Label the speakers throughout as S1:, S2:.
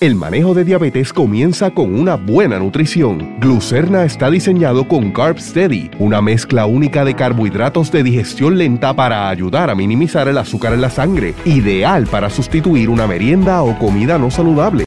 S1: El manejo de diabetes comienza con una buena nutrición. Glucerna está diseñado con Carb Steady, una mezcla única de carbohidratos de digestión lenta para ayudar a minimizar el azúcar en la sangre, ideal para sustituir una merienda o comida no saludable.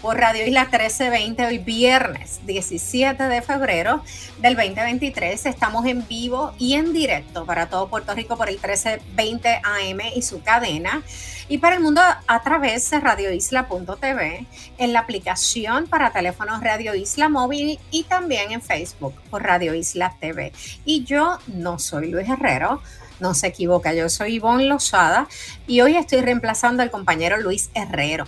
S2: Por Radio Isla 1320, hoy viernes 17 de febrero del 2023. Estamos en vivo y en directo para todo Puerto Rico por el 1320 AM y su cadena y para el mundo a través de radioisla.tv, en la aplicación para teléfonos Radio Isla Móvil y también en Facebook por Radio Isla TV. Y yo no soy Luis Herrero. No se equivoca, yo soy Ivonne Lozada y hoy estoy reemplazando al compañero Luis Herrero.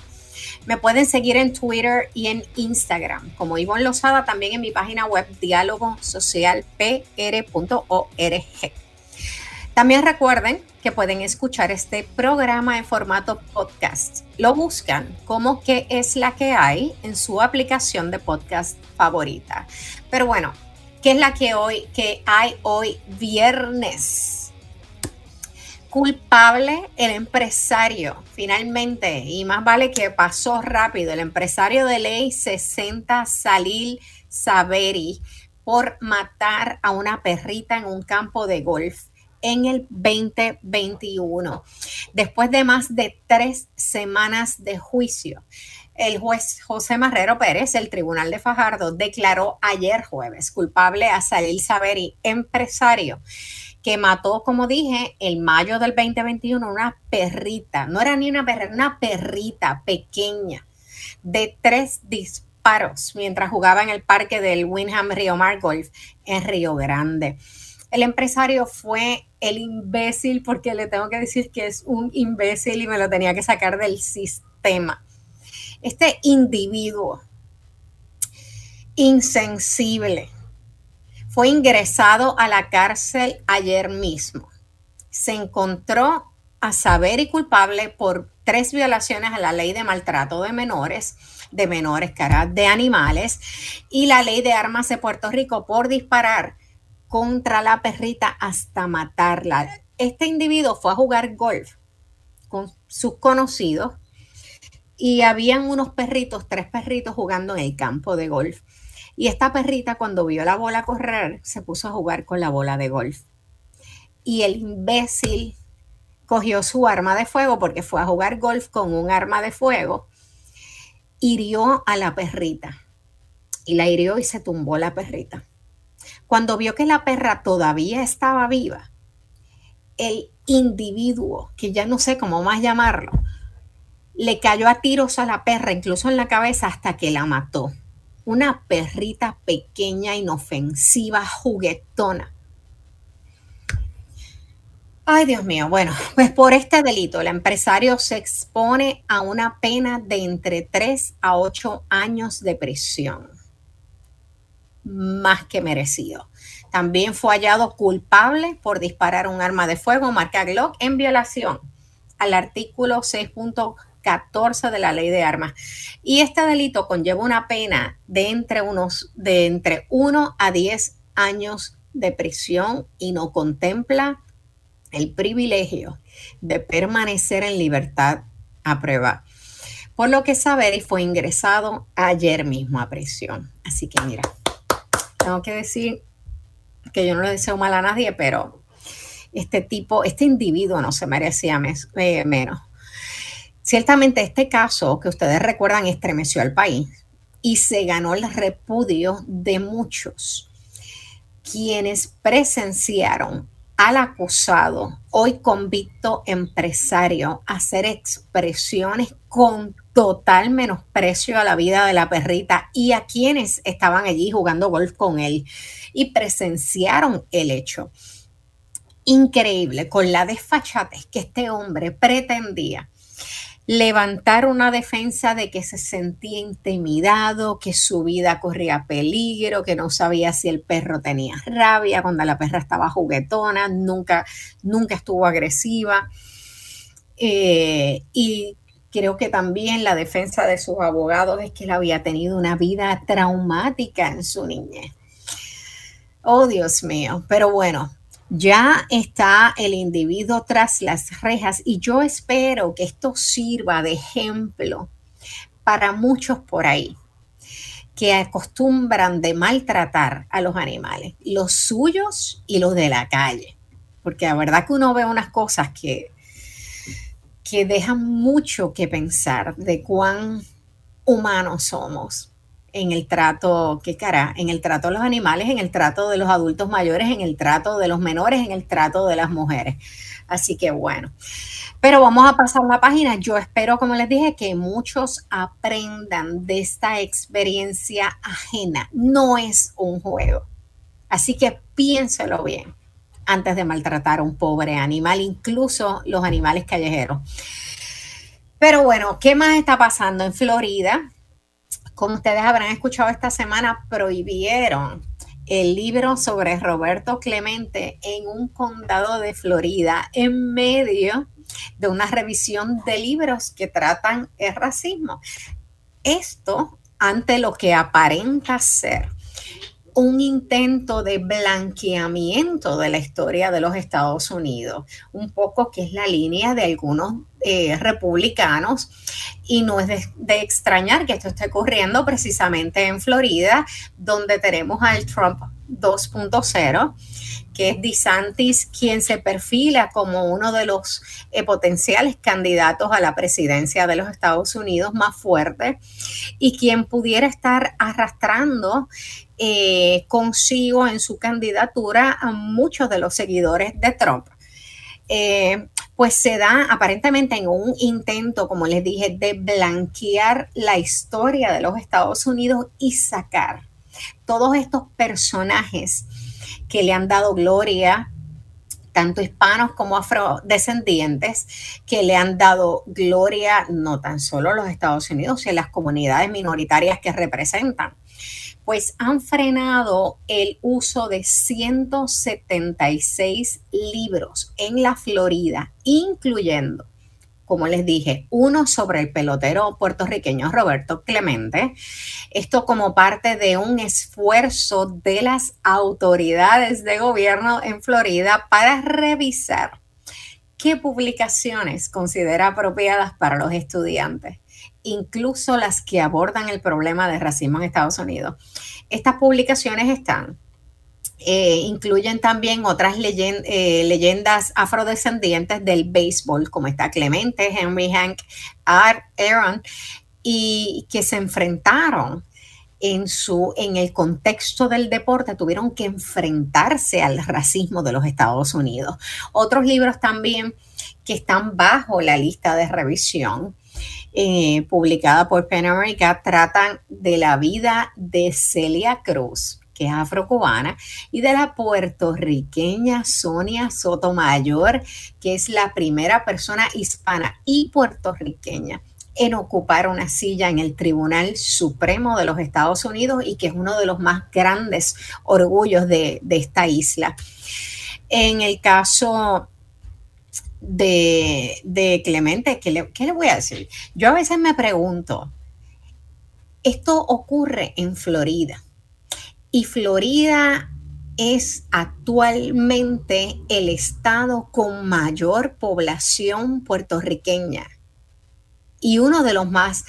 S2: Me pueden seguir en Twitter y en Instagram como Ivonne Lozada, también en mi página web diálogosocialpr.org. También recuerden que pueden escuchar este programa en formato podcast. Lo buscan como que es la que hay en su aplicación de podcast favorita. Pero bueno, ¿qué es la que hoy que hay hoy viernes? Culpable el empresario, finalmente, y más vale que pasó rápido, el empresario de ley 60 Salil Saveri por matar a una perrita en un campo de golf en el 2021, después de más de tres semanas de juicio. El juez José Marrero Pérez, el Tribunal de Fajardo, declaró ayer jueves culpable a Salil Saveri, empresario que mató, como dije, en mayo del 2021 una perrita, no era ni una perrita, una perrita pequeña de tres disparos mientras jugaba en el parque del Winham Rio Mar Golf en Río Grande. El empresario fue el imbécil, porque le tengo que decir que es un imbécil y me lo tenía que sacar del sistema. Este individuo insensible, fue ingresado a la cárcel ayer mismo. Se encontró a saber y culpable por tres violaciones a la ley de maltrato de menores, de menores, cara, de animales, y la ley de armas de Puerto Rico por disparar contra la perrita hasta matarla. Este individuo fue a jugar golf con sus conocidos y habían unos perritos, tres perritos jugando en el campo de golf. Y esta perrita cuando vio la bola correr, se puso a jugar con la bola de golf. Y el imbécil cogió su arma de fuego porque fue a jugar golf con un arma de fuego, hirió a la perrita. Y la hirió y se tumbó la perrita. Cuando vio que la perra todavía estaba viva, el individuo, que ya no sé cómo más llamarlo, le cayó a tiros a la perra, incluso en la cabeza, hasta que la mató una perrita pequeña, inofensiva, juguetona. Ay, Dios mío. Bueno, pues por este delito el empresario se expone a una pena de entre 3 a 8 años de prisión. Más que merecido. También fue hallado culpable por disparar un arma de fuego marca Glock en violación al artículo 6. 14 de la ley de armas. Y este delito conlleva una pena de entre, unos, de entre 1 a 10 años de prisión y no contempla el privilegio de permanecer en libertad a prueba. Por lo que Saveri fue ingresado ayer mismo a prisión. Así que mira, tengo que decir que yo no le deseo mal a nadie, pero este tipo, este individuo no se merecía eh, menos. Ciertamente este caso que ustedes recuerdan estremeció al país y se ganó el repudio de muchos quienes presenciaron al acusado, hoy convicto empresario, hacer expresiones con total menosprecio a la vida de la perrita y a quienes estaban allí jugando golf con él y presenciaron el hecho. Increíble, con la desfachatez que este hombre pretendía levantar una defensa de que se sentía intimidado, que su vida corría peligro, que no sabía si el perro tenía rabia cuando la perra estaba juguetona, nunca, nunca estuvo agresiva. Eh, y creo que también la defensa de sus abogados es que él había tenido una vida traumática en su niñez. Oh, Dios mío. Pero bueno, ya está el individuo tras las rejas y yo espero que esto sirva de ejemplo para muchos por ahí que acostumbran de maltratar a los animales, los suyos y los de la calle. Porque la verdad que uno ve unas cosas que, que dejan mucho que pensar de cuán humanos somos en el trato, qué cara, en el trato de los animales, en el trato de los adultos mayores, en el trato de los menores, en el trato de las mujeres. Así que bueno, pero vamos a pasar la página. Yo espero, como les dije, que muchos aprendan de esta experiencia ajena. No es un juego. Así que piénselo bien antes de maltratar a un pobre animal, incluso los animales callejeros. Pero bueno, ¿qué más está pasando en Florida? Como ustedes habrán escuchado esta semana, prohibieron el libro sobre Roberto Clemente en un condado de Florida en medio de una revisión de libros que tratan el racismo. Esto ante lo que aparenta ser un intento de blanqueamiento de la historia de los Estados Unidos, un poco que es la línea de algunos eh, republicanos y no es de, extrañar que esto esté ocurriendo precisamente en Florida, donde tenemos al Trump 2.0 que es DeSantis quien se perfila como uno de los eh, potenciales candidatos a la presidencia de los Estados Unidos más fuerte y quien pudiera estar arrastrando eh, consigo en su candidatura a muchos de los seguidores de Trump. Pues se da aparentemente en un intento, como les dije, de blanquear la historia de los Estados Unidos y sacar todos estos personajes que le han dado gloria, tanto hispanos como afrodescendientes, que le han dado gloria no tan solo a los Estados Unidos, sino a las comunidades minoritarias que representan pues han frenado el uso de 176 libros en la Florida, incluyendo como les dije, uno sobre el pelotero puertorriqueño Roberto Clemente. Esto como parte de un esfuerzo de las autoridades de gobierno en Florida para revisar qué publicaciones considera apropiadas para los estudiantes, incluso las que abordan el problema de racismo en Estados Unidos. Estas publicaciones están eh, incluyen también otras eh, leyendas afrodescendientes del béisbol, como está Clemente, Henry Hank, Aaron, y que se enfrentaron en, su, en el contexto del deporte, tuvieron que enfrentarse al racismo de los Estados Unidos. Otros libros también que están bajo la lista de revisión. Eh, publicada por Pen America tratan de la vida de Celia Cruz, que es afrocubana, y de la puertorriqueña Sonia Sotomayor, que es la primera persona hispana y puertorriqueña en ocupar una silla en el Tribunal Supremo de los Estados Unidos y que es uno de los más grandes orgullos de, esta isla. En el caso de, Clemente, ¿qué le, ¿qué le voy a decir? Yo a veces me pregunto, esto ocurre en Florida y Florida es actualmente el estado con mayor población puertorriqueña y uno de los más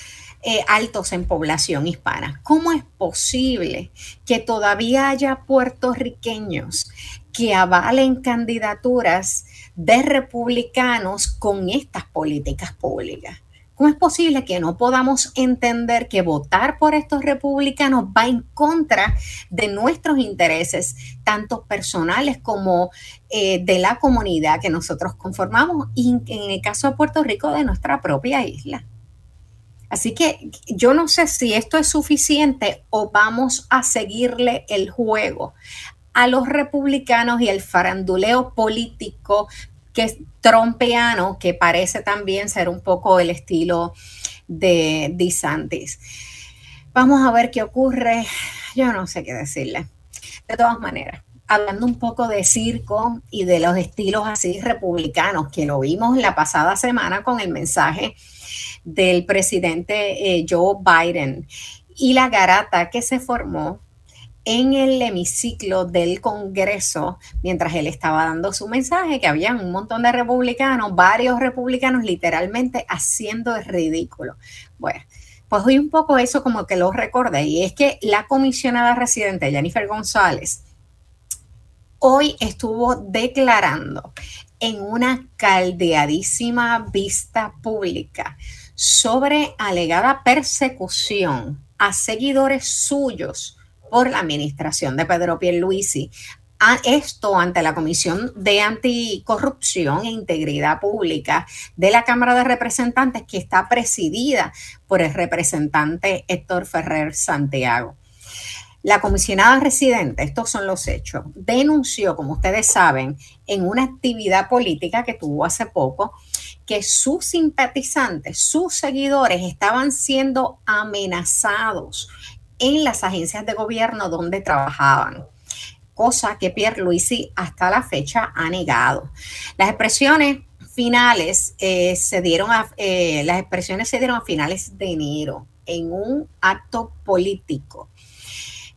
S2: eh, altos en población hispana. ¿Cómo es posible que todavía haya puertorriqueños que avalen candidaturas de republicanos con estas políticas públicas? ¿Cómo es posible que no podamos entender que votar por estos republicanos va en contra de nuestros intereses, tanto personales como eh, de la comunidad que nosotros conformamos y en el caso de Puerto Rico de nuestra propia isla? Así que yo no sé si esto es suficiente o vamos a seguirle el juego a los republicanos y el faranduleo político que es trompeano, que parece también ser un poco el estilo de DeSantis. Vamos a ver qué ocurre. Yo no sé qué decirle. De todas maneras, hablando un poco de circo y de los estilos así republicanos, que lo vimos la pasada semana con el mensaje del presidente eh, Joe Biden y la garata que se formó en el hemiciclo del Congreso mientras él estaba dando su mensaje, que había un montón de republicanos, varios republicanos literalmente haciendo el ridículo. Bueno, pues hoy un poco eso como que lo recordé y es que la comisionada residente Jennifer González hoy estuvo declarando en una caldeadísima vista pública sobre alegada persecución a seguidores suyos por la administración de Pedro Pierluisi. A esto ante la Comisión de Anticorrupción e Integridad Pública de la Cámara de Representantes, que está presidida por el representante Héctor Ferrer Santiago. La comisionada residente, estos son los hechos, denunció, como ustedes saben, en una actividad política que tuvo hace poco, que sus simpatizantes, sus seguidores estaban siendo amenazados en las agencias de gobierno donde trabajaban, cosa que Pierre Luisi hasta la fecha ha negado. Las expresiones finales eh, se dieron a, eh, las expresiones se dieron a finales de enero en un acto político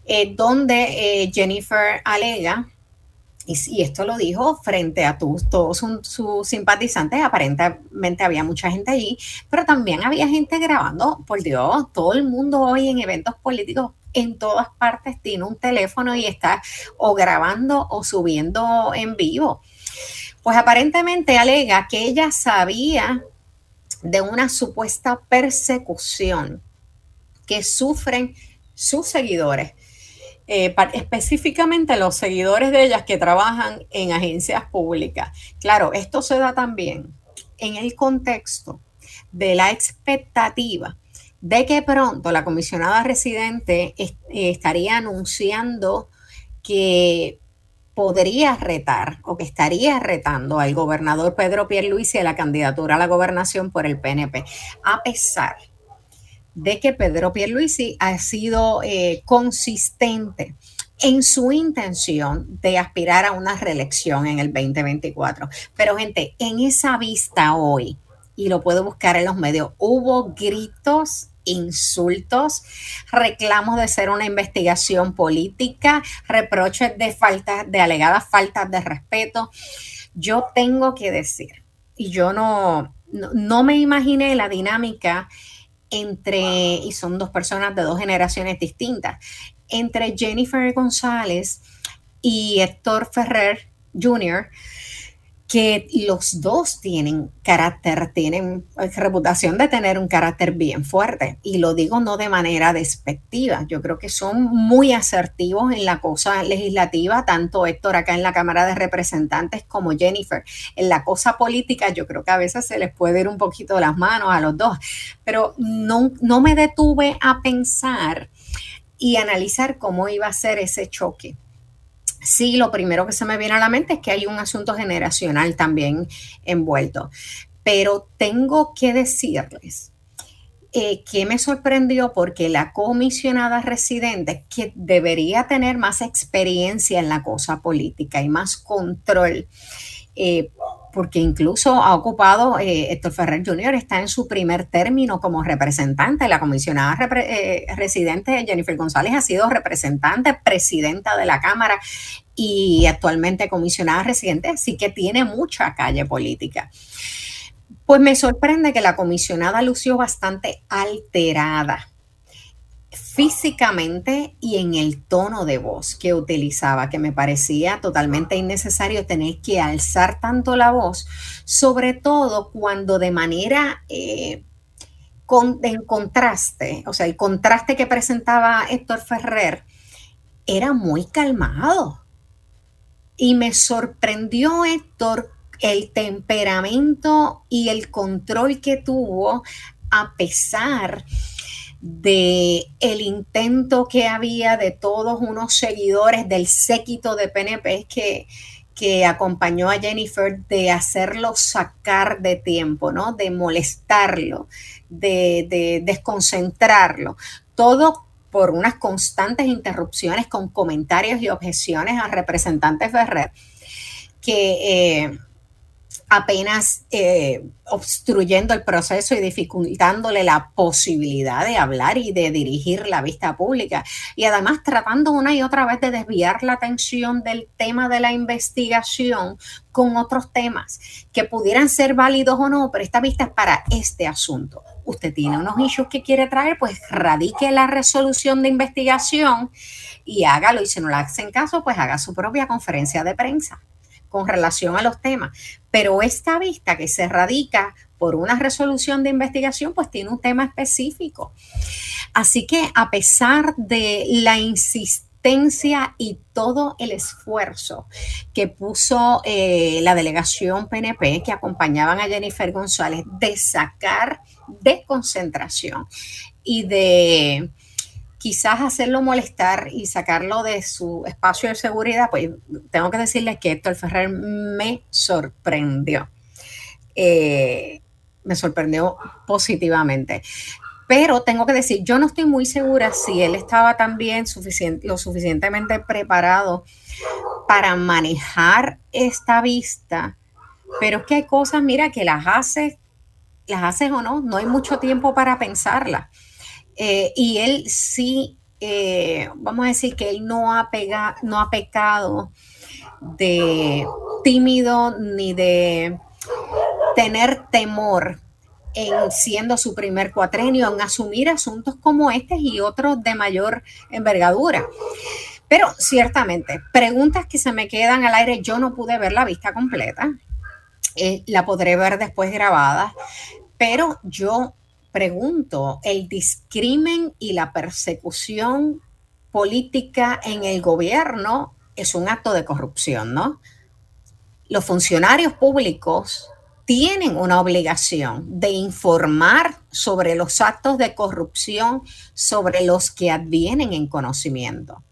S2: eh, donde Jennifer alega y, esto lo dijo frente a todos sus simpatizantes, aparentemente había mucha gente allí, pero también había gente grabando, por Dios, todo el mundo hoy en eventos políticos en todas partes tiene un teléfono y está o grabando o subiendo en vivo. Pues aparentemente alega que ella sabía de una supuesta persecución que sufren sus seguidores eh, específicamente los seguidores de ellas que trabajan en agencias públicas. Claro, esto se da también en el contexto de la expectativa de que pronto la comisionada residente eh, estaría anunciando que podría retar o que estaría retando al gobernador Pedro Pierluisi a la candidatura a la gobernación por el PNP, a pesar de que Pedro Pierluisi ha sido eh, consistente en su intención de aspirar a una reelección en el 2024. Pero gente, en esa vista hoy, y lo puedo buscar en los medios, hubo gritos insultos, reclamos de ser una investigación política, reproches de faltas, de alegadas faltas de respeto. Yo tengo que decir, y yo no, no me imaginé la dinámica entre, y son dos personas de dos generaciones distintas, entre Jennifer González y Héctor Ferrer Jr., que los dos tienen carácter, tienen reputación de tener un carácter bien fuerte. Y lo digo no de manera despectiva. Yo creo que son muy asertivos en la cosa legislativa, tanto Héctor acá en la Cámara de Representantes como Jennifer. En la cosa política, yo creo que a veces se les puede ir un poquito las manos a los dos. Pero no, no me detuve a pensar y analizar cómo iba a ser ese choque sí, lo primero que se me viene a la mente es que hay un asunto generacional también envuelto. Pero tengo que decirles eh, que me sorprendió porque la comisionada residente, que debería tener más experiencia en la cosa política y más control, eh, porque incluso ha ocupado, eh, Héctor Ferrer Jr. está en su primer término como representante. La comisionada eh, residente Jennifer González ha sido representante, presidenta de la Cámara y actualmente comisionada residente, así que tiene mucha calle política. Pues me sorprende que la comisionada lució bastante alterada físicamente y en el tono de voz que utilizaba, que me parecía totalmente innecesario tener que alzar tanto la voz, sobre todo cuando de manera eh, en contraste, o sea, el contraste que presentaba Héctor Ferrer era muy calmado. Y me sorprendió Héctor el temperamento y el control que tuvo a pesar de el intento que había de todos unos seguidores del séquito de PNP que, que acompañó a Jennifer de hacerlo sacar de tiempo, ¿no? De molestarlo, de, de desconcentrarlo. Todo por unas constantes interrupciones con comentarios y objeciones al representante Ferrer, que eh, apenas eh, obstruyendo el proceso y dificultándole la posibilidad de hablar y de dirigir la vista pública. Y además tratando una y otra vez de desviar la atención del tema de la investigación con otros temas que pudieran ser válidos o no, pero esta vista es para este asunto. Usted tiene unos issues que quiere traer, pues radique la resolución de investigación y hágalo. Y si no le hacen caso, pues haga su propia conferencia de prensa con relación a los temas. Pero esta vista que se radica por una resolución de investigación, pues tiene un tema específico. Así que a pesar de la insistencia y todo el esfuerzo que puso eh, la delegación PNP que acompañaban a Jennifer González de sacar de concentración y de quizás hacerlo molestar y sacarlo de su espacio de seguridad, pues tengo que decirles que Héctor Ferrer me sorprendió. Eh, me sorprendió positivamente. Pero tengo que decir, yo no estoy muy segura si él estaba también lo suficientemente preparado para manejar esta vista. Pero es que hay cosas, mira, que las haces, las haces o no, no hay mucho tiempo para pensarlas. Eh, y él sí, eh, vamos a decir que él no ha, no ha pecado de tímido ni de tener temor en siendo su primer cuatrenio, en asumir asuntos como este y otros de mayor envergadura. Pero ciertamente, preguntas que se me quedan al aire, yo no pude ver la vista completa, eh, la podré ver después grabada, pero yo pregunto, ¿el discrimen y la persecución política en el gobierno es un acto de corrupción, ¿no? Los funcionarios públicos tienen una obligación de informar sobre los actos de corrupción sobre los que advienen en conocimiento.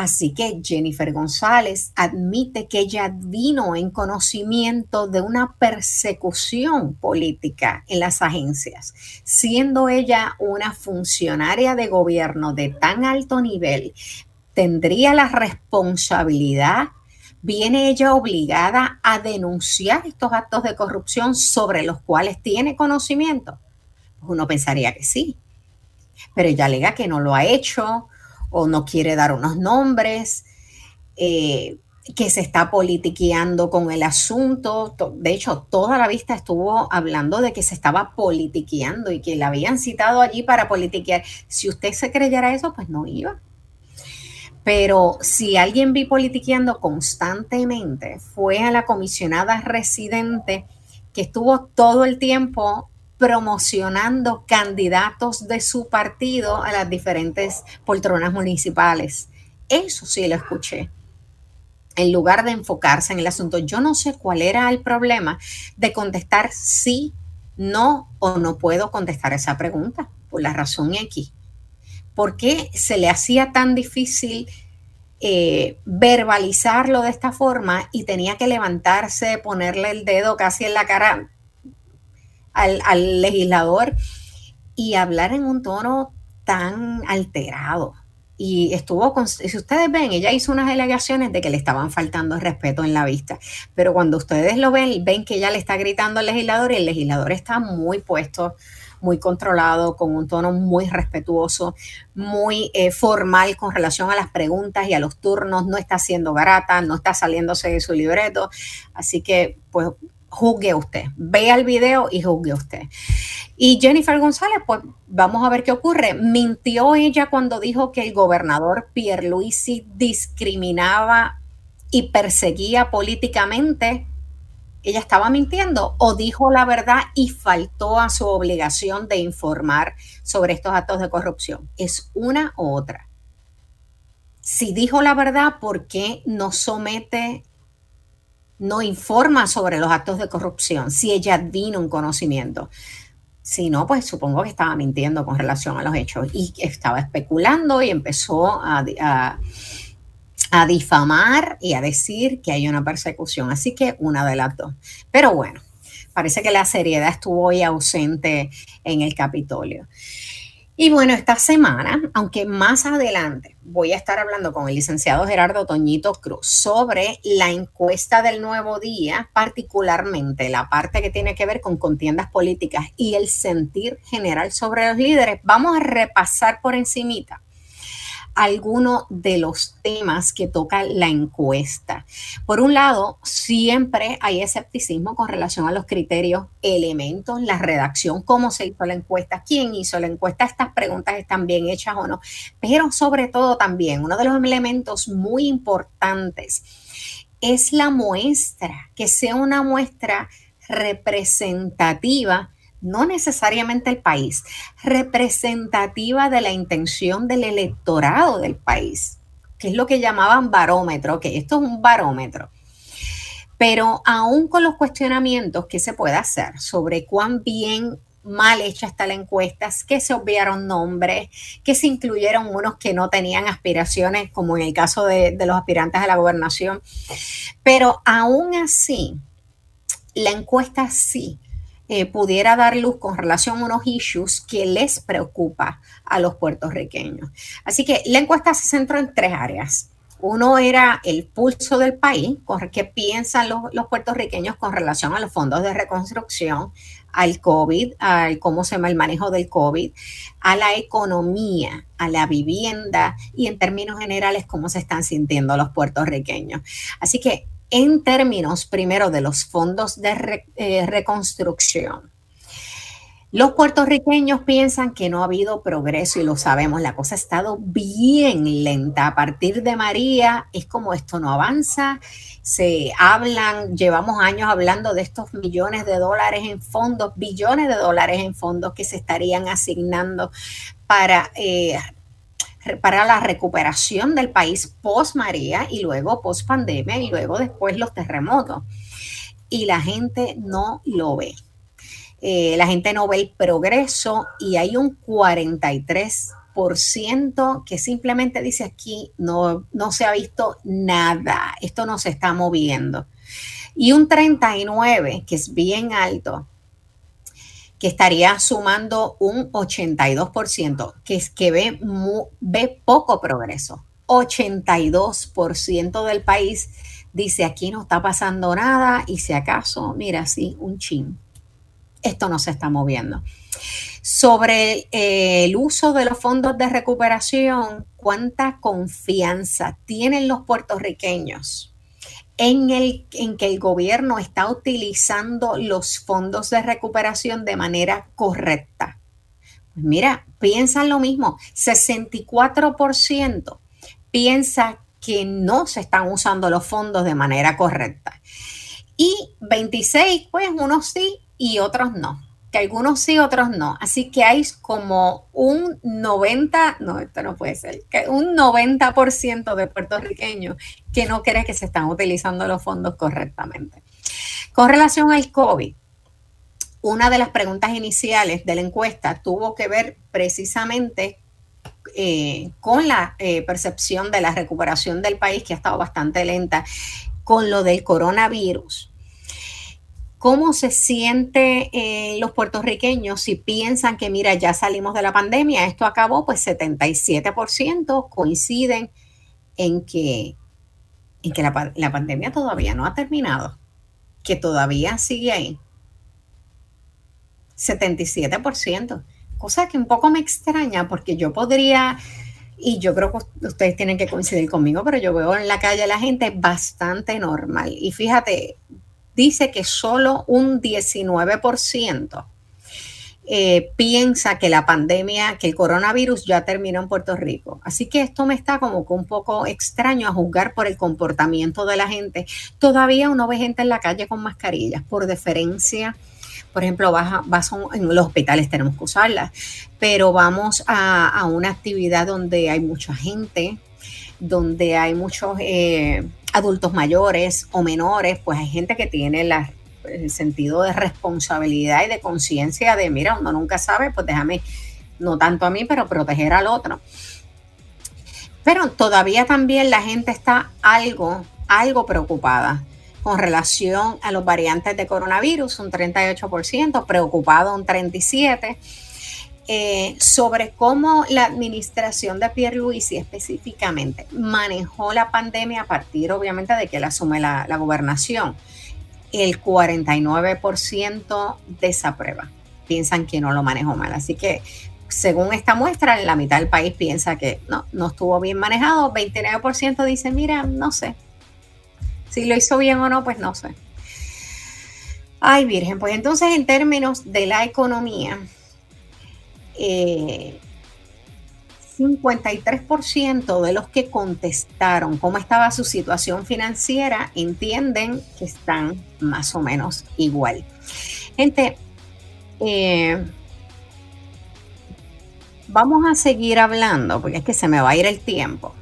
S2: Así que Jennifer González admite que ella vino en conocimiento de una persecución política en las agencias, siendo ella una funcionaria de gobierno de tan alto nivel, tendría la responsabilidad, viene ella obligada a denunciar estos actos de corrupción sobre los cuales tiene conocimiento. Pues uno pensaría que sí, pero ella alega que no lo ha hecho, o no quiere dar unos nombres, eh, que se está politiqueando con el asunto. De hecho, toda la vista estuvo hablando de que se estaba politiqueando y que la habían citado allí para politiquear. Si usted se creyera eso, pues no iba. Pero si alguien vi politiqueando constantemente, fue a la comisionada residente que estuvo todo el tiempo promocionando candidatos de su partido a las diferentes poltronas municipales. Eso sí lo escuché. En lugar de enfocarse en el asunto, yo no sé cuál era el problema de contestar sí, no o no puedo contestar esa pregunta por la razón X. ¿Por qué se le hacía tan difícil eh, verbalizarlo de esta forma y tenía que levantarse, ponerle el dedo casi en la cara? Al, legislador y hablar en un tono tan alterado. Y estuvo, con, si ustedes ven, ella hizo unas alegaciones de que le estaban faltando respeto en la vista, pero cuando ustedes lo ven, ven que ella le está gritando al legislador y el legislador está muy puesto, muy controlado, con un tono muy respetuoso, muy eh, formal con relación a las preguntas y a los turnos, no está haciendo garata, no está saliéndose de su libreto, así que pues juzgue usted, vea el video y juzgue usted. Y Jennifer González, pues vamos a ver qué ocurre. Mintió ella cuando dijo que el gobernador Pierluisi discriminaba y perseguía políticamente. ¿Ella estaba mintiendo o dijo la verdad y faltó a su obligación de informar sobre estos actos de corrupción? Es una u otra. Si dijo la verdad, ¿por qué no somete no informa sobre los actos de corrupción, si ella vino un conocimiento. Si no, pues supongo que estaba mintiendo con relación a los hechos y estaba especulando y empezó a, a difamar y a decir que hay una persecución. Así que una de las dos. Pero bueno, parece que la seriedad estuvo hoy ausente en el Capitolio. Y bueno, esta semana, aunque más adelante voy a estar hablando con el licenciado Gerardo Toñito Cruz sobre la encuesta del nuevo día, particularmente la parte que tiene que ver con contiendas políticas y el sentir general sobre los líderes, vamos a repasar por encimita algunos de los temas que toca la encuesta. Por un lado, siempre hay escepticismo con relación a los criterios, elementos, la redacción, cómo se hizo la encuesta, quién hizo la encuesta, estas preguntas están bien hechas o no, pero sobre todo también uno de los elementos muy importantes es la muestra, que sea una muestra representativa no necesariamente el país, representativa de la intención del electorado del país, que es lo que llamaban barómetro, que esto es un barómetro. Pero aún con los cuestionamientos que se puede hacer sobre cuán bien mal hecha está la encuesta, que se obviaron nombres, que se incluyeron unos que no tenían aspiraciones, como en el caso de, de los aspirantes a la gobernación. Pero aún así, la encuesta sí eh, pudiera dar luz con relación a unos issues que les preocupa a los puertorriqueños. Así que la encuesta se centró en tres áreas. Uno era el pulso del país, qué piensan los, los, puertorriqueños con relación a los fondos de reconstrucción, al COVID, al cómo se llama el manejo del COVID, a la economía, a la vivienda y en términos generales cómo se están sintiendo los puertorriqueños. Así que en términos primero de los fondos de eh, reconstrucción. Los puertorriqueños piensan que no ha habido progreso y lo sabemos, la cosa ha estado bien lenta. A partir de María es como esto no avanza, se hablan, llevamos años hablando de estos millones de dólares en fondos, billones de dólares en fondos que se estarían asignando para eh, para la recuperación del país post María y luego post pandemia y luego después los terremotos. Y la gente no lo ve. Eh, la gente no ve el progreso y hay un 43% que simplemente dice aquí no, no se ha visto nada, esto no se está moviendo. Y un 39%, que es bien alto, que estaría sumando un 82%, que es que ve, ve poco progreso. 82% del país dice aquí no está pasando nada y si acaso, mira, sí, un chin. Esto no se está moviendo. Sobre eh, el uso de los fondos de recuperación, ¿cuánta confianza tienen los puertorriqueños en, el, en que el gobierno está utilizando los fondos de recuperación de manera correcta. Pues mira, piensan lo mismo, 64% piensa que no se están usando los fondos de manera correcta. Y 26, pues unos sí y otros no que algunos sí, otros no. Así que hay como un 90, no, esto no puede ser, que un 90% de puertorriqueños que no cree que se están utilizando los fondos correctamente. Con relación al COVID, una de las preguntas iniciales de la encuesta tuvo que ver precisamente eh, con la eh, percepción de la recuperación del país, que ha estado bastante lenta, con lo del coronavirus ¿Cómo se siente eh, los puertorriqueños si piensan que, mira, ya salimos de la pandemia, esto acabó? Pues 77% coinciden en que, en que la, la pandemia todavía no ha terminado, que todavía sigue ahí. 77%. Cosa que un poco me extraña porque yo podría, y yo creo que ustedes tienen que coincidir conmigo, pero yo veo en la calle a la gente bastante normal. Y fíjate, dice que solo un 19% eh, piensa que la pandemia, que el coronavirus ya terminó en Puerto Rico. Así que esto me está como que un poco extraño a juzgar por el comportamiento de la gente. Todavía uno ve gente en la calle con mascarillas por deferencia. Por ejemplo, vas, vas en los hospitales tenemos que usarlas, pero vamos a, una actividad donde hay mucha gente, donde hay muchos eh, adultos mayores o menores, pues hay gente que tiene el sentido de responsabilidad y de conciencia de, mira, uno nunca sabe, pues déjame, no tanto a mí, pero proteger al otro. Pero todavía también la gente está algo, algo preocupada con relación a los variantes de coronavirus, un 38%, preocupado un 37%, eh, sobre cómo la administración de Pierluisi específicamente manejó la pandemia a partir obviamente de que él asume la, la gobernación. El 49% desaprueba, piensan que no lo manejó mal. Así que según esta muestra, la mitad del país piensa que no, no estuvo bien manejado, 29% dice, mira, no sé, si lo hizo bien o no, pues no sé. Ay, Virgen, pues entonces en términos de la economía, 53% eh, de los que contestaron cómo estaba su situación financiera entienden que están más o menos igual. Gente, eh, vamos a seguir hablando porque es que se me va a ir el tiempo.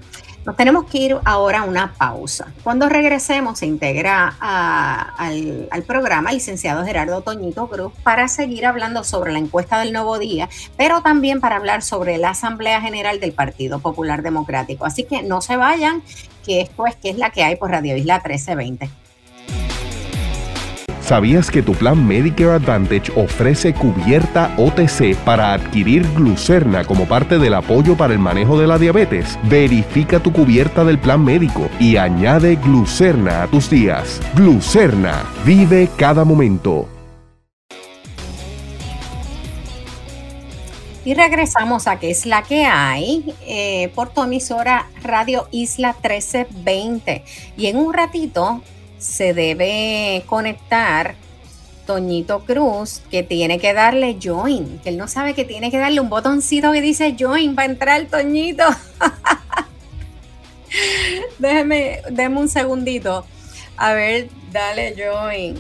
S2: Nos tenemos que ir ahora a una pausa. Cuando regresemos se integra al, al, programa el licenciado Gerardo Toñito Cruz para seguir hablando sobre la encuesta del nuevo día, pero también para hablar sobre la Asamblea General del Partido Popular Democrático. Así que no se vayan, que esto es que es la que hay por Radio Isla 1320.
S1: ¿Sabías que tu plan Medicare Advantage ofrece cubierta OTC para adquirir glucerna como parte del apoyo para el manejo de la diabetes? Verifica tu cubierta del plan médico y añade glucerna a tus días. Glucerna, vive cada momento.
S2: Y regresamos a que es la que hay eh, por tu emisora Radio Isla 1320. Y en un ratito se debe conectar Toñito Cruz, que tiene que darle join, que él no sabe que tiene que darle un botoncito que dice join para entrar Toñito. Déjeme, déjeme un segundito. A ver, dale join.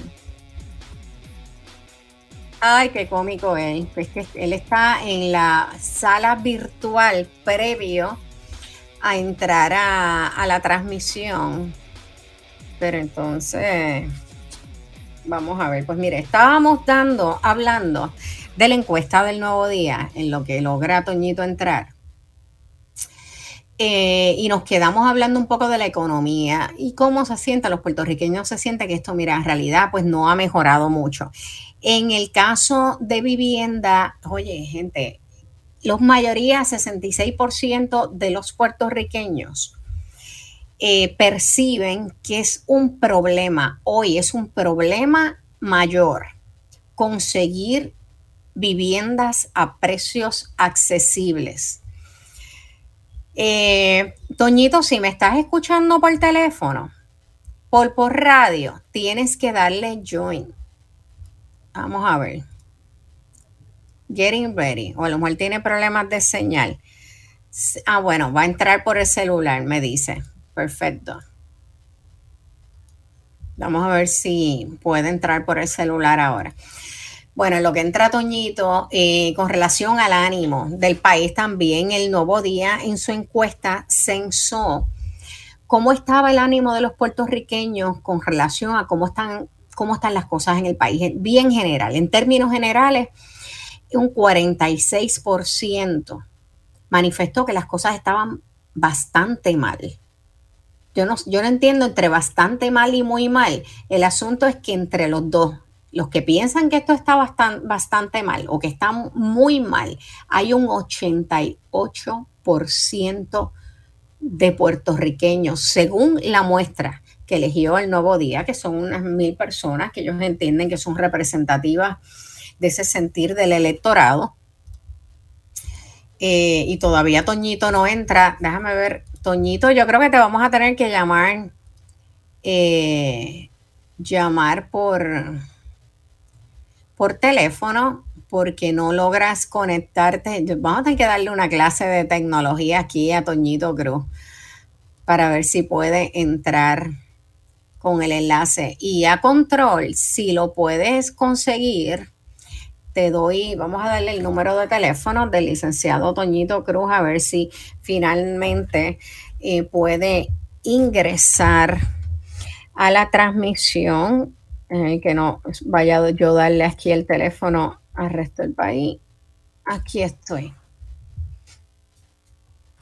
S2: Ay, qué cómico él. Pues que él está en la sala virtual previo a entrar a, a la transmisión. Pero entonces, vamos a ver, pues mire, estábamos dando, hablando de la encuesta del nuevo día, en lo que logra Toñito entrar. Eh, y nos quedamos hablando un poco de la economía y cómo se siente, los puertorriqueños se siente que esto, mira, en realidad pues no ha mejorado mucho. En el caso de vivienda, oye, gente, los mayoría, 66% de los puertorriqueños eh, perciben que es un problema, hoy es un problema mayor conseguir viviendas a precios accesibles. Eh, Toñito, si me estás escuchando por teléfono, por, por radio, tienes que darle join. Vamos a ver. Getting ready. O a lo mejor tiene problemas de señal. Ah, bueno, va a entrar por el celular, me dice. Perfecto. Vamos a ver si puede entrar por el celular ahora. Bueno, lo que entra Toñito, eh, con relación al ánimo del país también, el nuevo día en su encuesta censó cómo estaba el ánimo de los puertorriqueños con relación a cómo están, cómo están las cosas en el país, bien general. En términos generales, un 46% manifestó que las cosas estaban bastante mal. Yo no, yo no entiendo entre bastante mal y muy mal. El asunto es que entre los dos, los que piensan que esto está bastante, mal o que está muy mal, hay un 88% de puertorriqueños, según la muestra que eligió el Nuevo Día, que son unas mil personas que ellos entienden que son representativas de ese sentir del electorado. Eh, y todavía Toñito no entra. Déjame ver Toñito, yo creo que te vamos a tener que llamar, eh, llamar por, por teléfono porque no logras conectarte. Vamos a tener que darle una clase de tecnología aquí a Toñito Cruz para ver si puede entrar con el enlace. Y a control, si lo puedes conseguir, te doy, vamos a darle el número de teléfono del licenciado Toñito Cruz a ver si finalmente eh, puede ingresar a la transmisión, eh, que no vaya yo darle aquí el teléfono al resto del país. Aquí estoy.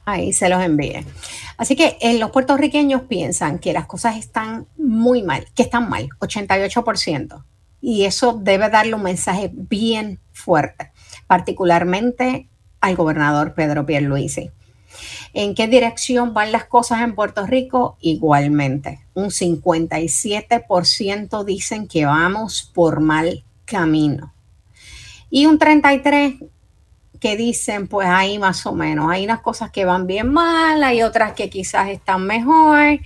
S2: Ahí se los envíe. Así que eh, los puertorriqueños piensan que las cosas están muy mal, que están mal, 88%. Y eso debe darle un mensaje bien fuerte, particularmente al gobernador Pedro Pierluisi. ¿En qué dirección van las cosas en Puerto Rico? Igualmente, un 57% dicen que vamos por mal camino. Y un 33% que dicen, pues ahí más o menos, hay unas cosas que van bien mal, hay otras que quizás están mejor,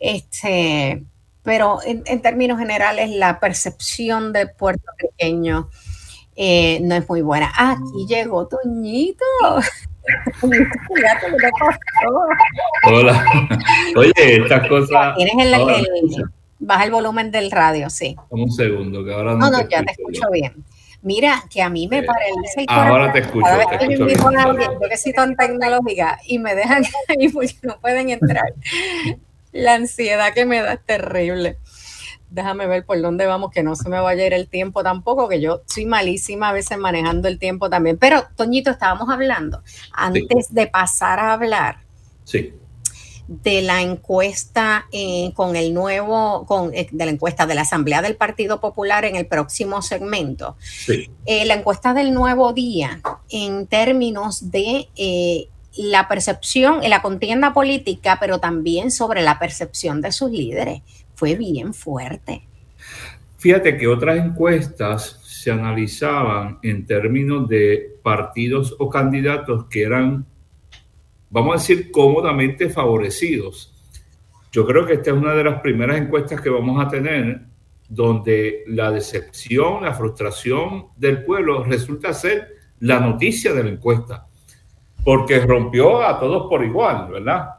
S2: este, pero en, términos generales la percepción del puertorriqueño eh, no es muy buena. Ah, aquí llegó Toñito.
S3: Hola. Oye, estas cosas.
S2: Tienes el, baja el volumen del radio, sí.
S3: Un segundo, que ahora
S2: no. No, no, ya te escucho bien. Mira, que a mí me paraliza el
S3: corazón. Ahora te escucho. Cada vez que yo invito a
S2: alguien, yo que soy tan tecnológica, y me dejan ahí porque no pueden entrar. La ansiedad que me da es terrible. Déjame ver por dónde vamos, que no se me vaya a ir el tiempo tampoco, que yo soy malísima a veces manejando el tiempo también. Pero, Toñito, estábamos hablando, antes de pasar a hablar,
S3: sí
S2: de la encuesta eh, con el nuevo, con, eh, de la encuesta de la Asamblea del Partido Popular en el próximo segmento. Eh, la encuesta del nuevo día en términos de la percepción, la contienda política, pero también sobre la percepción de sus líderes, fue bien fuerte.
S3: Fíjate que otras encuestas se analizaban en términos de partidos o candidatos que eran vamos a decir, cómodamente favorecidos. Yo creo que esta es una de las primeras encuestas que vamos a tener donde la decepción, la frustración del pueblo resulta ser la noticia de la encuesta, porque rompió a todos por igual, ¿verdad?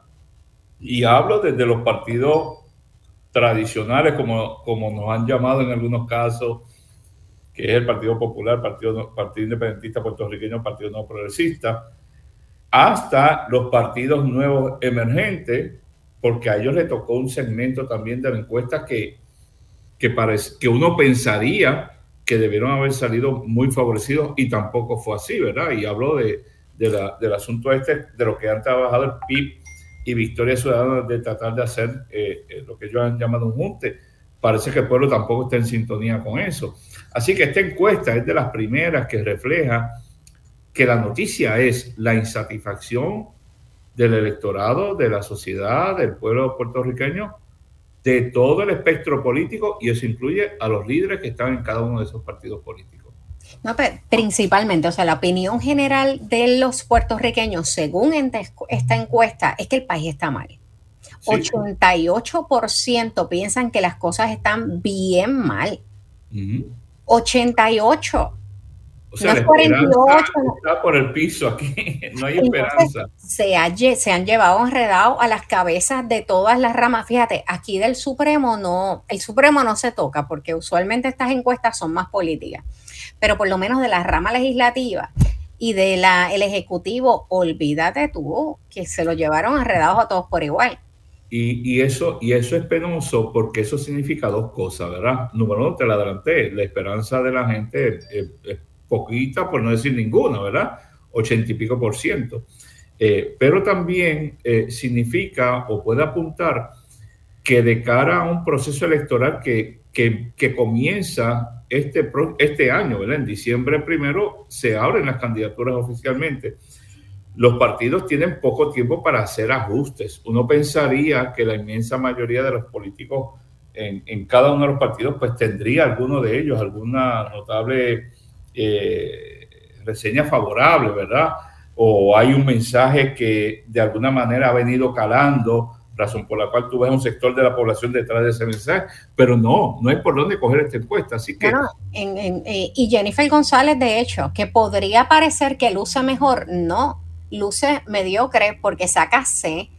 S3: Y hablo desde los partidos tradicionales, como, como nos han llamado en algunos casos, que es el Partido Popular, Partido, Partido Independentista Puertorriqueño, Partido No Progresista, hasta los partidos nuevos emergentes, porque a ellos le tocó un segmento también de la encuesta que, que, parece, que uno pensaría que debieron haber salido muy favorecidos y tampoco fue así, ¿verdad? Y hablo de, del asunto este, de lo que han trabajado el PIB y Victoria Ciudadana de tratar de hacer eh, eh, lo que ellos han llamado un junte. Parece que el pueblo tampoco está en sintonía con eso. Así que esta encuesta es de las primeras que refleja que la noticia es la insatisfacción del electorado, de la sociedad, del pueblo puertorriqueño, de todo el espectro político y eso incluye a los líderes que están en cada uno de esos partidos políticos.
S2: No, pero principalmente, o sea, la opinión general de los puertorriqueños, según esta encuesta, es que el país está mal. 88% piensan que las cosas están bien mal. 88.
S3: O sea, no 48. Está por el piso aquí, no hay esperanza.
S2: Se, se han llevado enredado a las cabezas de todas las ramas. Fíjate, aquí del Supremo no, el Supremo no se toca porque usualmente estas encuestas son más políticas, pero por lo menos de la rama legislativa y de la el Ejecutivo, olvídate tú que se lo llevaron enredados a todos por igual.
S3: Y, y, eso, y eso es penoso porque eso significa dos cosas, ¿verdad? Número uno, te la adelanté, la esperanza de la gente es, es poquita, por no decir ninguna, ¿verdad? Ochenta y pico por ciento. Eh, pero también eh, significa o puede apuntar que de cara a un proceso electoral que, que, comienza este, este año, ¿verdad? En diciembre primero se abren las candidaturas oficialmente. Los partidos tienen poco tiempo para hacer ajustes. Uno pensaría que la inmensa mayoría de los políticos en, en cada uno de los partidos pues tendría alguno de ellos, alguna notable eh, reseña favorable, ¿verdad? O hay un mensaje que de alguna manera ha venido calando, razón por la cual tú ves un sector de la población detrás de ese mensaje, pero no, no hay por dónde coger esta encuesta, así que...
S2: Eh, y Jennifer González, de hecho, que podría parecer que luce mejor, no, luce mediocre porque saca C,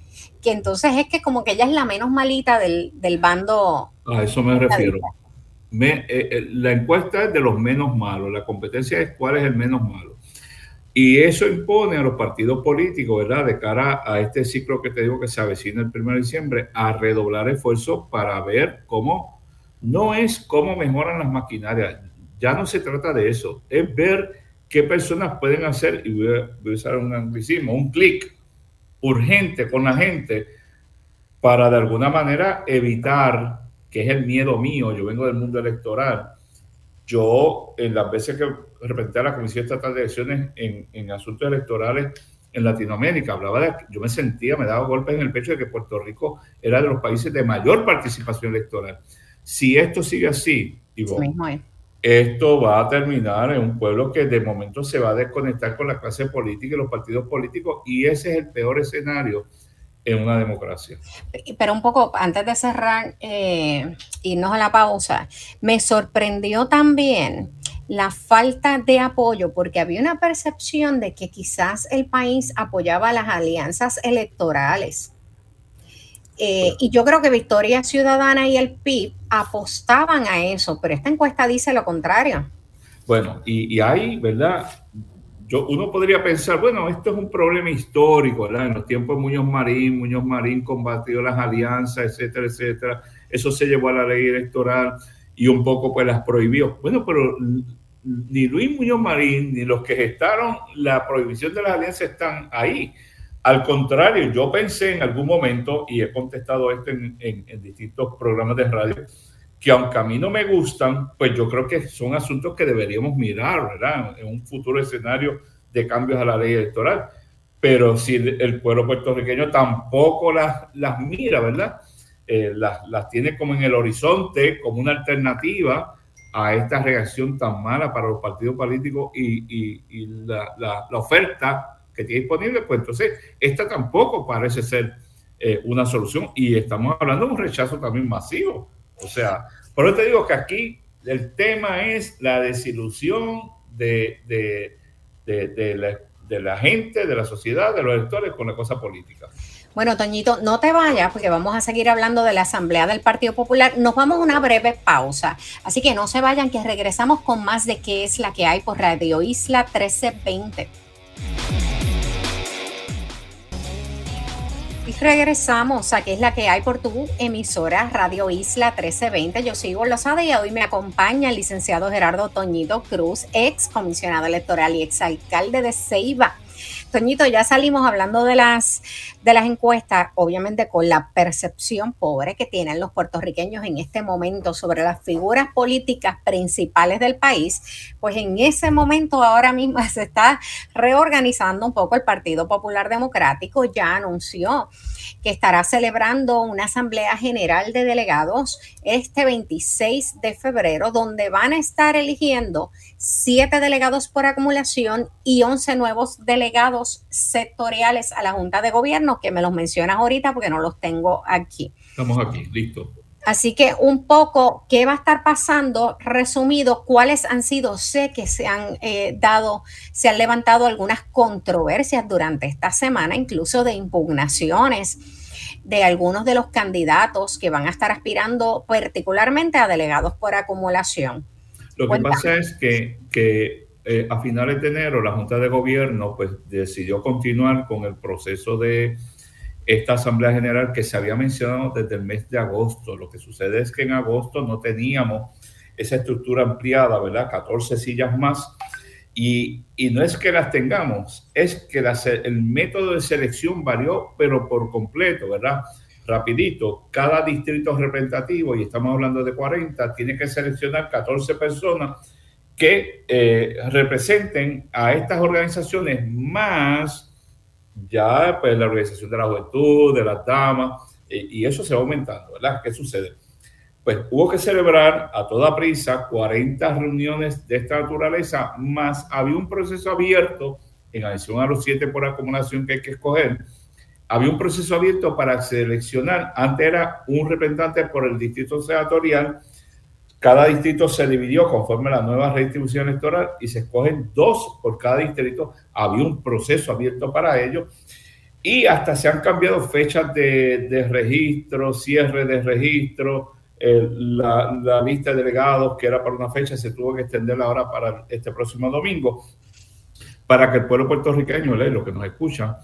S2: que entonces es que como que ella es la menos malita del, del bando.
S3: A eso me refiero. Eh, eh, la encuesta es de los menos malos, la competencia es cuál es el menos malo. Y eso impone a los partidos políticos, ¿verdad? De cara a este ciclo que te digo que se avecina el 1 de diciembre, a redoblar esfuerzos para ver cómo, no es cómo mejoran las maquinarias, ya no se trata de eso, es ver qué personas pueden hacer, y voy a, usar un anglicismo, un clic, urgente con la gente para de alguna manera evitar, que es el miedo mío, yo vengo del mundo electoral, yo en las veces que representé a la Comisión Estatal de Elecciones en, en asuntos electorales en Latinoamérica, hablaba de, yo me sentía, me daba golpes en el pecho de que Puerto Rico era de los países de mayor participación electoral. Si esto sigue así, esto va a terminar en un pueblo que de momento se va a desconectar con la clase política y los partidos políticos y ese es el peor escenario en una democracia.
S2: Pero un poco, antes de cerrar, eh, irnos a la pausa, me sorprendió también la falta de apoyo, porque había una percepción de que quizás el país apoyaba las alianzas electorales. Eh, y yo creo que Victoria Ciudadana y el PIB apostaban a eso, pero esta encuesta dice lo contrario.
S3: Bueno, y, y hay, ¿verdad? uno podría pensar, bueno, esto es un problema histórico, ¿verdad? En los tiempos de Muñoz Marín, Muñoz Marín combatió las alianzas, etcétera, etcétera. Eso se llevó a la ley electoral y un poco pues las prohibió. Bueno, pero ni Luis Muñoz Marín ni los que gestaron la prohibición de las alianzas están ahí. Al contrario, yo pensé en algún momento, y he contestado esto en, distintos programas de radio, que aunque a mí no me gustan, pues yo creo que son asuntos que deberíamos mirar, ¿verdad? En un futuro escenario de cambios a la ley electoral. Pero si el pueblo puertorriqueño tampoco las, las mira, ¿verdad? Eh, las, las tiene como en el horizonte, como una alternativa a esta reacción tan mala para los partidos políticos y, y, la, la, la, oferta que tiene disponible, pues entonces esta tampoco parece ser eh, una solución y estamos hablando de un rechazo también masivo o sea, por eso te digo que aquí el tema es la desilusión de, la, gente, de la sociedad, de los electores con la cosa política.
S2: Bueno, Toñito, no te vayas porque vamos a seguir hablando de la Asamblea del Partido Popular. Nos vamos a una breve pausa, así que no se vayan, que regresamos con más de qué es la que hay por Radio Isla 1320. Y regresamos a que es la que hay por tu emisora Radio Isla 1320. Yo sigo Lozada y hoy me acompaña el licenciado Gerardo Toñito Cruz, ex comisionado electoral y ex alcalde de Ceiba. Toñito, ya salimos hablando de las, de las encuestas, obviamente con la percepción pobre que tienen los puertorriqueños en este momento sobre las figuras políticas principales del país, pues en ese momento ahora mismo se está reorganizando un poco el Partido Popular Democrático, ya anunció que estará celebrando una asamblea general de delegados este 26 de febrero, donde van a estar eligiendo siete delegados por acumulación y 11 nuevos delegados sectoriales a la Junta de Gobierno, que me los mencionas ahorita porque no los tengo aquí.
S3: Estamos aquí, listo.
S2: Así que un poco, ¿qué va a estar pasando? Resumido, ¿cuáles han sido? Sé que se han eh, dado, se han levantado algunas controversias durante esta semana, incluso de impugnaciones de algunos de los candidatos que van a estar aspirando particularmente a delegados por acumulación.
S3: Lo que pasa es que, que eh, a finales de enero la Junta de Gobierno pues, decidió continuar con el proceso de esta Asamblea General que se había mencionado desde el mes de agosto. Lo que sucede es que en agosto no teníamos esa estructura ampliada, ¿verdad? 14 sillas más. Y, y no es que las tengamos, es que el método de selección varió, pero por completo, ¿verdad? Rapidito, cada distrito representativo, y estamos hablando de 40, tiene que seleccionar 14 personas que eh, representen a estas organizaciones más ya pues la organización de la juventud, de las damas, y eso se va aumentando, ¿verdad? ¿Qué sucede? Pues hubo que celebrar a toda prisa 40 reuniones de esta naturaleza, más había un proceso abierto, en adición a los siete por acumulación que hay que escoger, había un proceso abierto para seleccionar, antes era un representante por el distrito senatorial, cada distrito se dividió conforme a la nueva redistribución electoral y se escogen dos por cada distrito. Había un proceso abierto para ello y hasta se han cambiado fechas de, registro, cierre de registro. la, la, lista de delegados que era para una fecha se tuvo que extender ahora para este próximo domingo para que el pueblo puertorriqueño, lo que nos escuchan,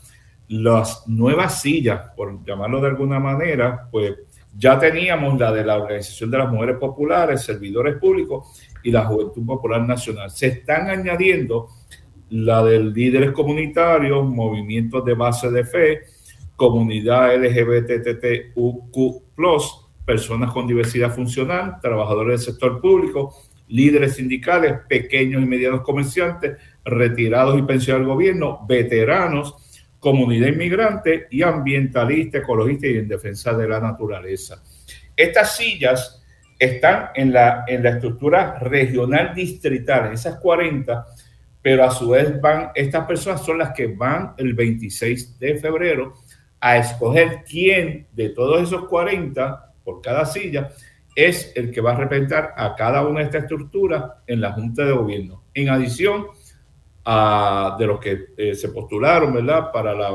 S3: las nuevas sillas, por llamarlo de alguna manera, pues ya teníamos la de la Organización de las Mujeres Populares, Servidores Públicos y la Juventud Popular Nacional. Se están añadiendo la de líderes comunitarios, movimientos de base de fe, comunidad LGBTTUQ+, personas con diversidad funcional, trabajadores del sector público, líderes sindicales, pequeños y medianos comerciantes, retirados y pensionados del gobierno, veteranos, comunidad inmigrante y ambientalista, ecologista y en defensa de la naturaleza. Estas sillas están en la, en la estructura regional distrital, en esas 40, pero a su vez van, estas personas son las que van el 26 de febrero a escoger quién de todos esos 40 por cada silla es el que va a representar a cada una de estas estructuras en la Junta de Gobierno. En adición a de los que eh, se postularon, ¿verdad? Para la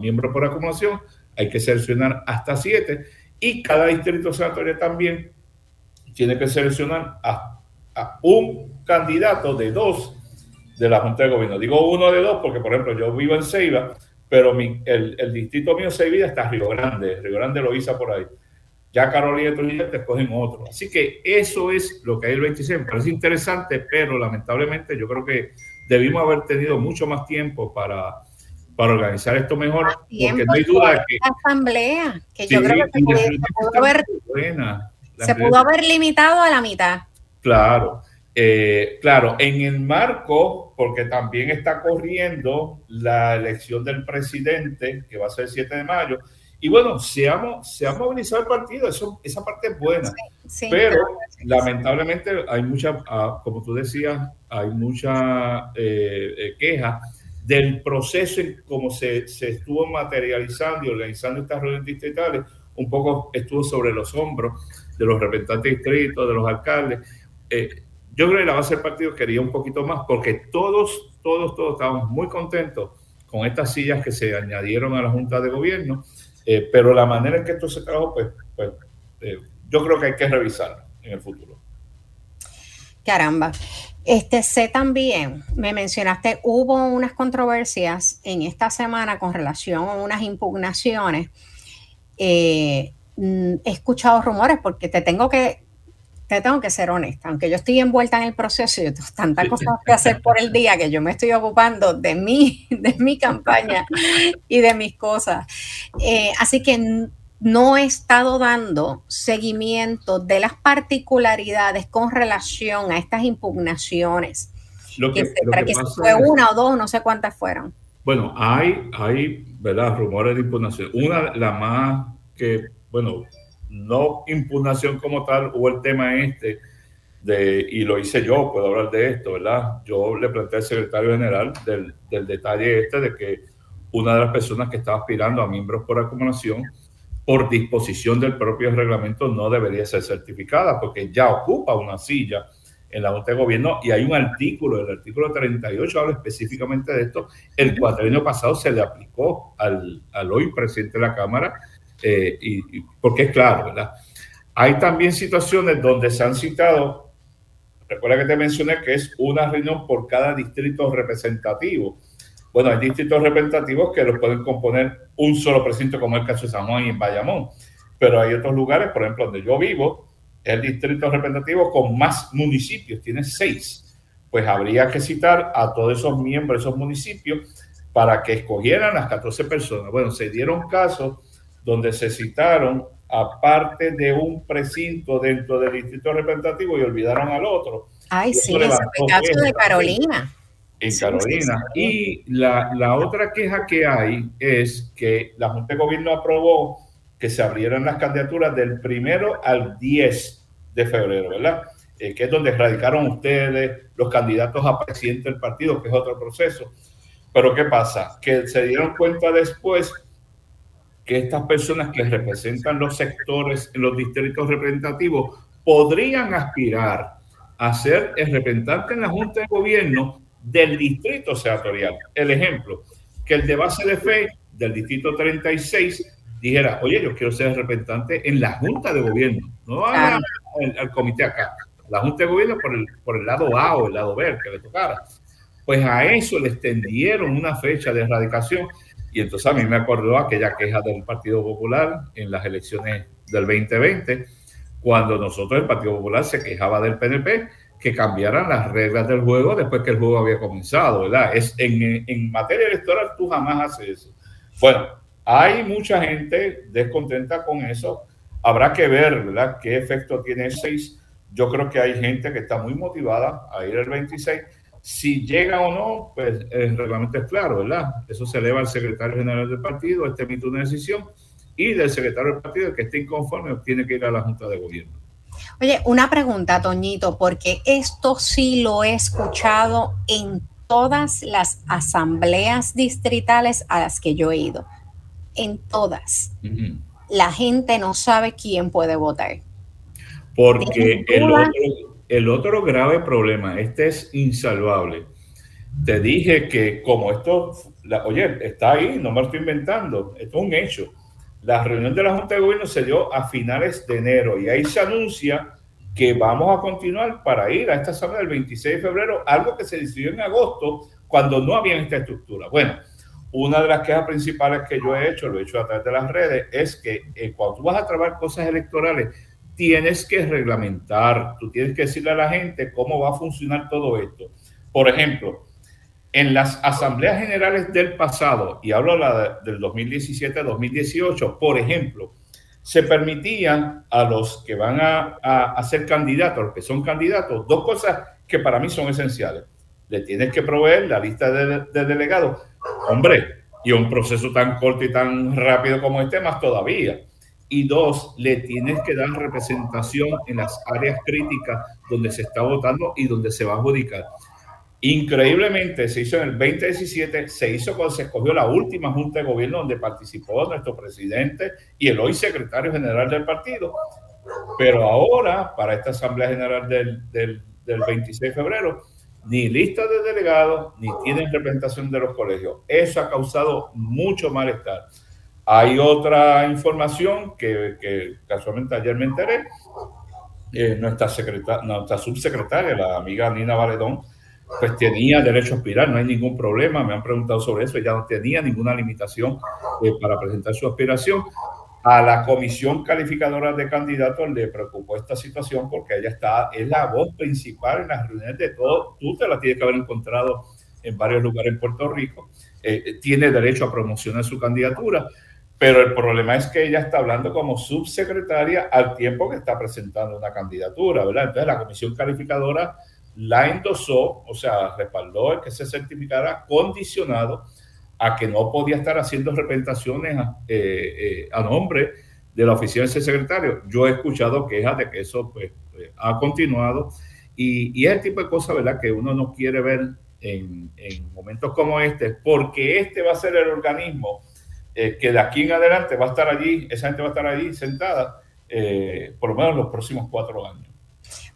S3: miembros por acumulación, hay que seleccionar hasta siete y cada distrito senatorial también tiene que seleccionar a, a, un candidato de dos de la Junta de Gobierno. Digo uno de dos porque, por ejemplo, yo vivo en Ceiba, pero mi, el, distrito mío Ceiba está Río Grande. Río Grande lo hizo por ahí. Ya Carolina y Trujillo te escogen otro. Así que eso es lo que hay el 26. Me parece interesante, pero lamentablemente yo creo que debimos haber tenido mucho más tiempo para, para organizar esto mejor.
S2: Porque no hay duda que. Asamblea, que yo creo que se, pudo, haber, se pudo haber limitado a la mitad.
S3: Claro. Eh, claro, en el marco, porque también está corriendo la elección del presidente, que va a ser el 7 de mayo, y bueno, se ha, se ha movilizado el partido, eso, esa parte es buena. pero lamentablemente hay mucha, ah, como tú decías, hay mucha eh, eh, queja del proceso en cómo se, se, estuvo materializando y organizando estas reuniones distritales, un poco estuvo sobre los hombros de los representantes distritos, de los alcaldes. Eh, yo creo que la base del partido quería un poquito más porque todos, todos, todos estábamos muy contentos con estas sillas que se añadieron a la Junta de Gobierno eh, pero la manera en que esto se trabajó, pues, pues eh, yo creo que hay que revisarlo en el futuro.
S2: Caramba. Este, sé también, me mencionaste, hubo unas controversias en esta semana con relación a unas impugnaciones. Eh, mm, he escuchado rumores porque te tengo que te tengo que ser honesta, aunque yo estoy envuelta en el proceso y tengo tantas cosas que hacer por el día que yo me estoy ocupando de mi, de mi campaña y de mis cosas. Eh, así que no he estado dando seguimiento de las particularidades con relación a estas impugnaciones. Lo que, para que, fue una o dos, no sé cuántas fueron.
S3: Bueno, hay, hay, ¿verdad? Rumores de impugnación. Una, la más que, bueno, no impugnación como tal, hubo el tema este de, y lo hice yo, puedo hablar de esto, ¿verdad? Yo le planteé al secretario general del, del detalle este de que una de las personas que estaba aspirando a miembros por acumulación, por disposición del propio reglamento, no debería ser certificada porque ya ocupa una silla en la Junta de Gobierno y hay un artículo, el artículo 38 habla específicamente de esto. El año pasado se le aplicó al, al hoy presidente de la Cámara eh, y, porque es claro, ¿verdad? Hay también situaciones donde se han citado, recuerda que te mencioné que es una reunión por cada distrito representativo. Bueno, hay distritos representativos que los pueden componer un solo precinto, como el caso de San Juan y en Bayamón, pero hay otros lugares, por ejemplo, donde yo vivo, el distrito representativo con más municipios, tiene seis. Pues habría que citar a todos esos miembros de esos municipios para que escogieran las 14 personas. Bueno, se dieron casos donde se citaron aparte de un precinto dentro del distrito representativo y olvidaron al otro.
S2: Ay, sí, ese caso de Carolina.
S3: En Carolina. y la, la, otra queja que hay es que la Junta de Gobierno aprobó que se abrieran las candidaturas del primero al 10 de febrero, ¿verdad? Eh, que es donde radicaron ustedes los candidatos a presidente del partido, que es otro proceso. Pero ¿qué pasa? Que se dieron cuenta después que estas personas que representan los sectores en los distritos representativos podrían aspirar a ser el representante en la Junta de Gobierno del distrito senatorial. El ejemplo, que el de base de fe del distrito 36 dijera, oye, yo quiero ser representante en la Junta de Gobierno, no al, al, comité acá, la Junta de Gobierno por el, por el lado A o el lado B, que le tocara. Pues a eso le extendieron una fecha de erradicación y entonces a mí me acordó aquella queja del Partido Popular en las elecciones del 2020, cuando nosotros, el Partido Popular, se quejaba del PNP que cambiaran las reglas del juego después que el juego había comenzado, ¿verdad? Es, en, en materia electoral tú jamás haces eso. Bueno, Hay mucha gente descontenta con eso. Habrá que ver, ¿verdad?, qué efecto tiene el 6. Yo creo que hay gente que está muy motivada a ir el 26. Si llega o no, pues el reglamento es claro, ¿verdad? Eso se eleva al secretario general del partido, este emite una decisión y del secretario del partido que esté inconforme tiene que ir a la Junta de Gobierno.
S2: Oye, una pregunta, Toñito, porque esto sí lo he escuchado en todas las asambleas distritales a las que yo he ido. En todas. La gente no sabe quién puede votar.
S3: Porque el otro, el otro grave problema, este es insalvable. Te dije que como esto, oye, está ahí, no me lo estoy inventando, esto es un hecho la reunión de la Junta de Gobierno se dio a finales de enero y ahí se anuncia que vamos a continuar para ir a esta asamblea del 26 de febrero, algo que se decidió en agosto cuando no había esta estructura. Bueno, una de las quejas principales que yo he hecho, lo he hecho a través de las redes, es que eh, cuando vas a trabajar cosas electorales, tienes que reglamentar, tú tienes que decirle a la gente cómo va a funcionar todo esto. Por ejemplo, en las asambleas generales del pasado, y hablo la del 2017 2018, por ejemplo, se permitían a los que van a, ser candidatos, a los que son candidatos, dos cosas que para mí son esenciales. Le tienes que proveer la lista de, de delegados. Hombre, y un proceso tan corto y tan rápido como este, más todavía. Y dos, le tienes que dar representación en las áreas críticas donde se está votando y donde se va a adjudicar. Increíblemente, se hizo en el 2017, se hizo cuando se escogió la última junta de gobierno donde participó nuestro presidente y el hoy secretario general del partido. Pero ahora, para esta Asamblea General del, del, 26 de febrero, ni lista de delegados, ni tienen representación de los colegios. Eso ha causado mucho malestar. Hay otra información que, casualmente ayer me enteré. Eh, nuestra, nuestra subsecretaria, la amiga Nina Valedón, pues tenía derecho a aspirar, no hay ningún problema, me han preguntado sobre eso, ella no tenía ninguna limitación eh, para presentar su aspiración. A la comisión calificadora de candidatos le preocupó esta situación porque ella está, es la voz principal en las reuniones de todo, tú te la tienes que haber encontrado en varios lugares en Puerto Rico, eh, tiene derecho a promocionar su candidatura, pero el problema es que ella está hablando como subsecretaria al tiempo que está presentando una candidatura, ¿verdad? Entonces la comisión calificadora la endosó, o sea, respaldó el que se certificara condicionado a que no podía estar haciendo representaciones eh, eh, a nombre de la oficina de ese secretario. Yo he escuchado quejas de que eso pues, eh, ha continuado y, y, es el tipo de cosas, ¿verdad?, que uno no quiere ver en, en, momentos como este, porque este va a ser el organismo que de aquí en adelante va a estar allí, esa gente va a estar allí sentada por lo menos los próximos cuatro años.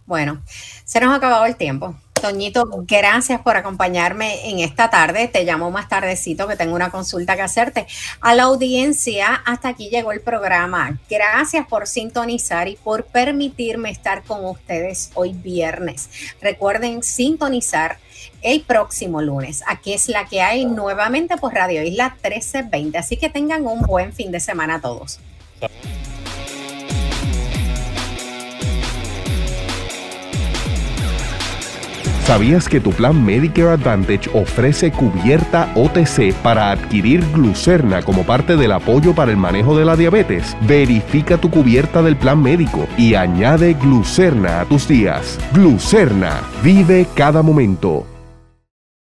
S2: Bueno, se nos ha acabado el tiempo. Toñito, gracias por acompañarme en esta tarde. Te llamo más tardecito que tengo una consulta que hacerte. A la audiencia, hasta aquí llegó el programa. Gracias por sintonizar y por permitirme estar con ustedes hoy viernes. Recuerden sintonizar el próximo lunes. Aquí es la que hay nuevamente por Radio Isla 1320. Así que tengan un buen fin de semana todos.
S1: ¿Sabías que tu plan Medicare Advantage ofrece cubierta OTC para adquirir glucerna como parte del apoyo para el manejo de la diabetes? Verifica tu cubierta del plan médico y añade glucerna a tus días. Glucerna, vive cada momento.